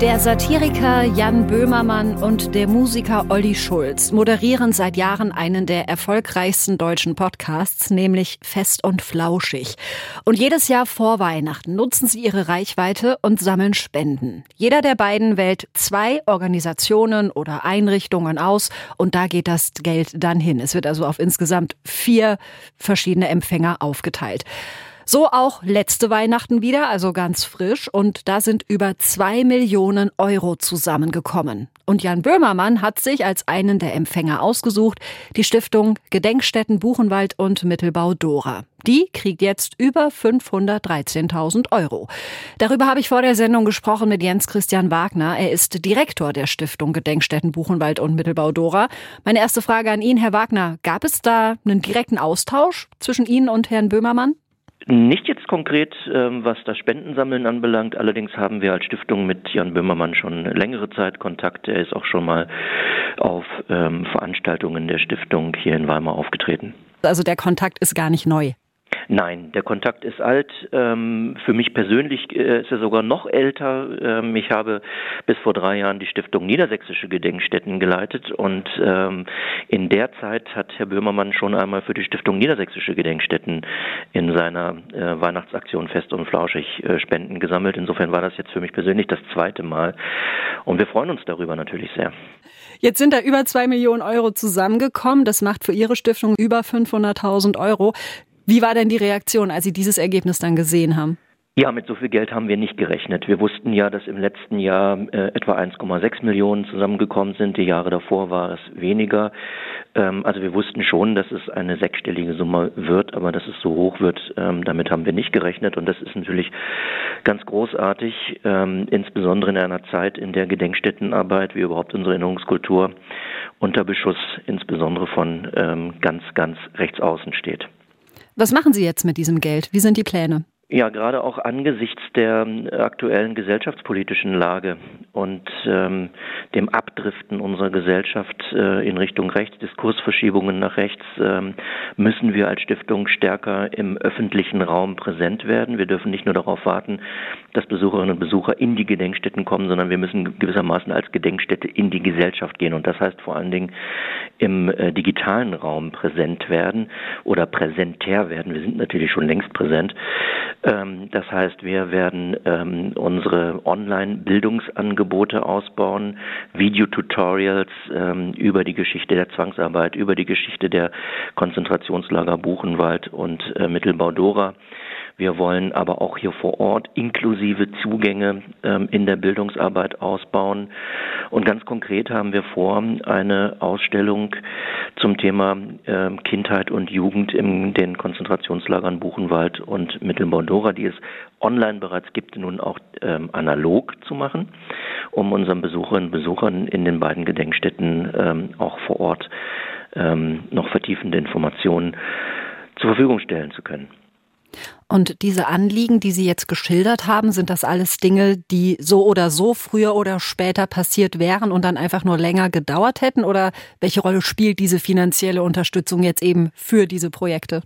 Der Satiriker Jan Böhmermann und der Musiker Olli Schulz moderieren seit Jahren einen der erfolgreichsten deutschen Podcasts, nämlich Fest und Flauschig. Und jedes Jahr vor Weihnachten nutzen sie ihre Reichweite und sammeln Spenden. Jeder der beiden wählt zwei Organisationen oder Einrichtungen aus und da geht das Geld dann hin. Es wird also auf insgesamt vier verschiedene Empfänger aufgeteilt. So auch letzte Weihnachten wieder, also ganz frisch. Und da sind über zwei Millionen Euro zusammengekommen. Und Jan Böhmermann hat sich als einen der Empfänger ausgesucht, die Stiftung Gedenkstätten Buchenwald und Mittelbau Dora. Die kriegt jetzt über 513.000 Euro. Darüber habe ich vor der Sendung gesprochen mit Jens Christian Wagner. Er ist Direktor der Stiftung Gedenkstätten Buchenwald und Mittelbau Dora. Meine erste Frage an ihn, Herr Wagner. Gab es da einen direkten Austausch zwischen Ihnen und Herrn Böhmermann? Nicht jetzt konkret, ähm, was das Spendensammeln anbelangt. Allerdings haben wir als Stiftung mit Jan Böhmermann schon längere Zeit Kontakt. Er ist auch schon mal auf ähm, Veranstaltungen der Stiftung hier in Weimar aufgetreten. Also der Kontakt ist gar nicht neu. Nein, der Kontakt ist alt. Ähm, für mich persönlich äh, ist er sogar noch älter. Ähm, ich habe bis vor drei Jahren die Stiftung Niedersächsische Gedenkstätten geleitet und ähm, in der Zeit hat Herr Böhmermann schon einmal für die Stiftung Niedersächsische Gedenkstätten in seiner äh, Weihnachtsaktion Fest und Flauschig äh, Spenden gesammelt. Insofern war das jetzt für mich persönlich das zweite Mal und wir freuen uns darüber natürlich sehr. Jetzt sind da über zwei Millionen Euro zusammengekommen. Das macht für Ihre Stiftung über 500.000 Euro. Wie war denn die Reaktion, als Sie dieses Ergebnis dann gesehen haben? Ja, mit so viel Geld haben wir nicht gerechnet. Wir wussten ja, dass im letzten Jahr äh, etwa 1,6 Millionen zusammengekommen sind. Die Jahre davor war es weniger. Ähm, also wir wussten schon, dass es eine sechsstellige Summe wird, aber dass es so hoch wird, ähm, damit haben wir nicht gerechnet. Und das ist natürlich ganz großartig, ähm, insbesondere in einer Zeit, in der Gedenkstättenarbeit, wie überhaupt unsere Erinnerungskultur unter Beschuss, insbesondere von ähm, ganz, ganz rechts außen steht. Was machen Sie jetzt mit diesem Geld? Wie sind die Pläne? Ja, gerade auch angesichts der äh, aktuellen gesellschaftspolitischen Lage und ähm, dem Abdriften unserer Gesellschaft äh, in Richtung rechts, Diskursverschiebungen nach rechts, ähm, müssen wir als Stiftung stärker im öffentlichen Raum präsent werden. Wir dürfen nicht nur darauf warten, dass Besucherinnen und Besucher in die Gedenkstätten kommen, sondern wir müssen gewissermaßen als Gedenkstätte in die Gesellschaft gehen. Und das heißt vor allen Dingen im äh, digitalen Raum präsent werden oder präsentär werden. Wir sind natürlich schon längst präsent. Ähm, das heißt, wir werden ähm, unsere Online-Bildungsangebote ausbauen, Videotutorials ähm, über die Geschichte der Zwangsarbeit, über die Geschichte der Konzentrationslager Buchenwald und äh, Mittelbau-Dora. Wir wollen aber auch hier vor Ort inklusive Zugänge ähm, in der Bildungsarbeit ausbauen. Und ganz konkret haben wir vor, eine Ausstellung zum Thema äh, Kindheit und Jugend in den Konzentrationslagern Buchenwald und Mittelbau-Dora, die es online bereits gibt, nun auch ähm, analog zu machen, um unseren Besucherinnen und Besuchern in den beiden Gedenkstätten ähm, auch vor Ort ähm, noch vertiefende Informationen zur Verfügung stellen zu können. Und diese Anliegen, die Sie jetzt geschildert haben, sind das alles Dinge, die so oder so früher oder später passiert wären und dann einfach nur länger gedauert hätten? Oder welche Rolle spielt diese finanzielle Unterstützung jetzt eben für diese Projekte?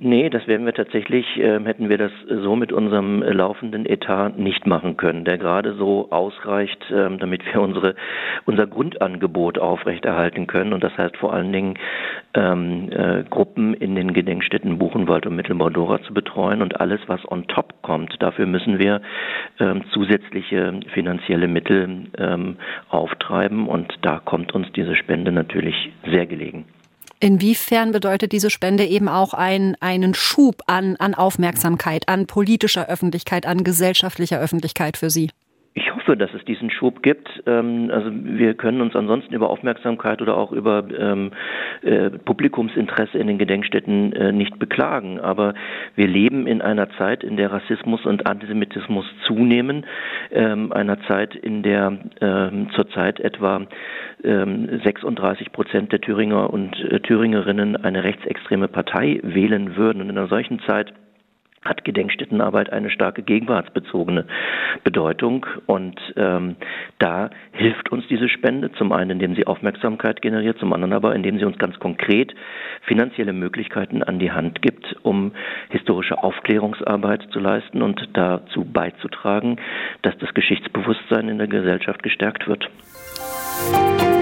Nee, das werden wir tatsächlich, äh, hätten wir das so mit unserem laufenden Etat nicht machen können, der gerade so ausreicht, äh, damit wir unsere, unser Grundangebot aufrechterhalten können. Und das heißt vor allen Dingen, ähm, äh, Gruppen in den Gedenkstätten Buchenwald und Mittelbau-Dora zu betreuen und alles, was on top kommt. Dafür müssen wir ähm, zusätzliche finanzielle Mittel ähm, auftreiben und da kommt uns diese Spende natürlich sehr gelegen. Inwiefern bedeutet diese Spende eben auch ein, einen Schub an, an Aufmerksamkeit, an politischer Öffentlichkeit, an gesellschaftlicher Öffentlichkeit für Sie? Hoffe, dass es diesen Schub gibt. Ähm, also wir können uns ansonsten über Aufmerksamkeit oder auch über ähm, äh, Publikumsinteresse in den Gedenkstätten äh, nicht beklagen. Aber wir leben in einer Zeit, in der Rassismus und Antisemitismus zunehmen, ähm, einer Zeit, in der ähm, zurzeit etwa 36 ähm, Prozent der Thüringer und äh, Thüringerinnen eine rechtsextreme Partei wählen würden. Und in einer solchen Zeit hat Gedenkstättenarbeit eine starke gegenwartsbezogene Bedeutung. Und ähm, da hilft uns diese Spende zum einen, indem sie Aufmerksamkeit generiert, zum anderen aber, indem sie uns ganz konkret finanzielle Möglichkeiten an die Hand gibt, um historische Aufklärungsarbeit zu leisten und dazu beizutragen, dass das Geschichtsbewusstsein in der Gesellschaft gestärkt wird. Musik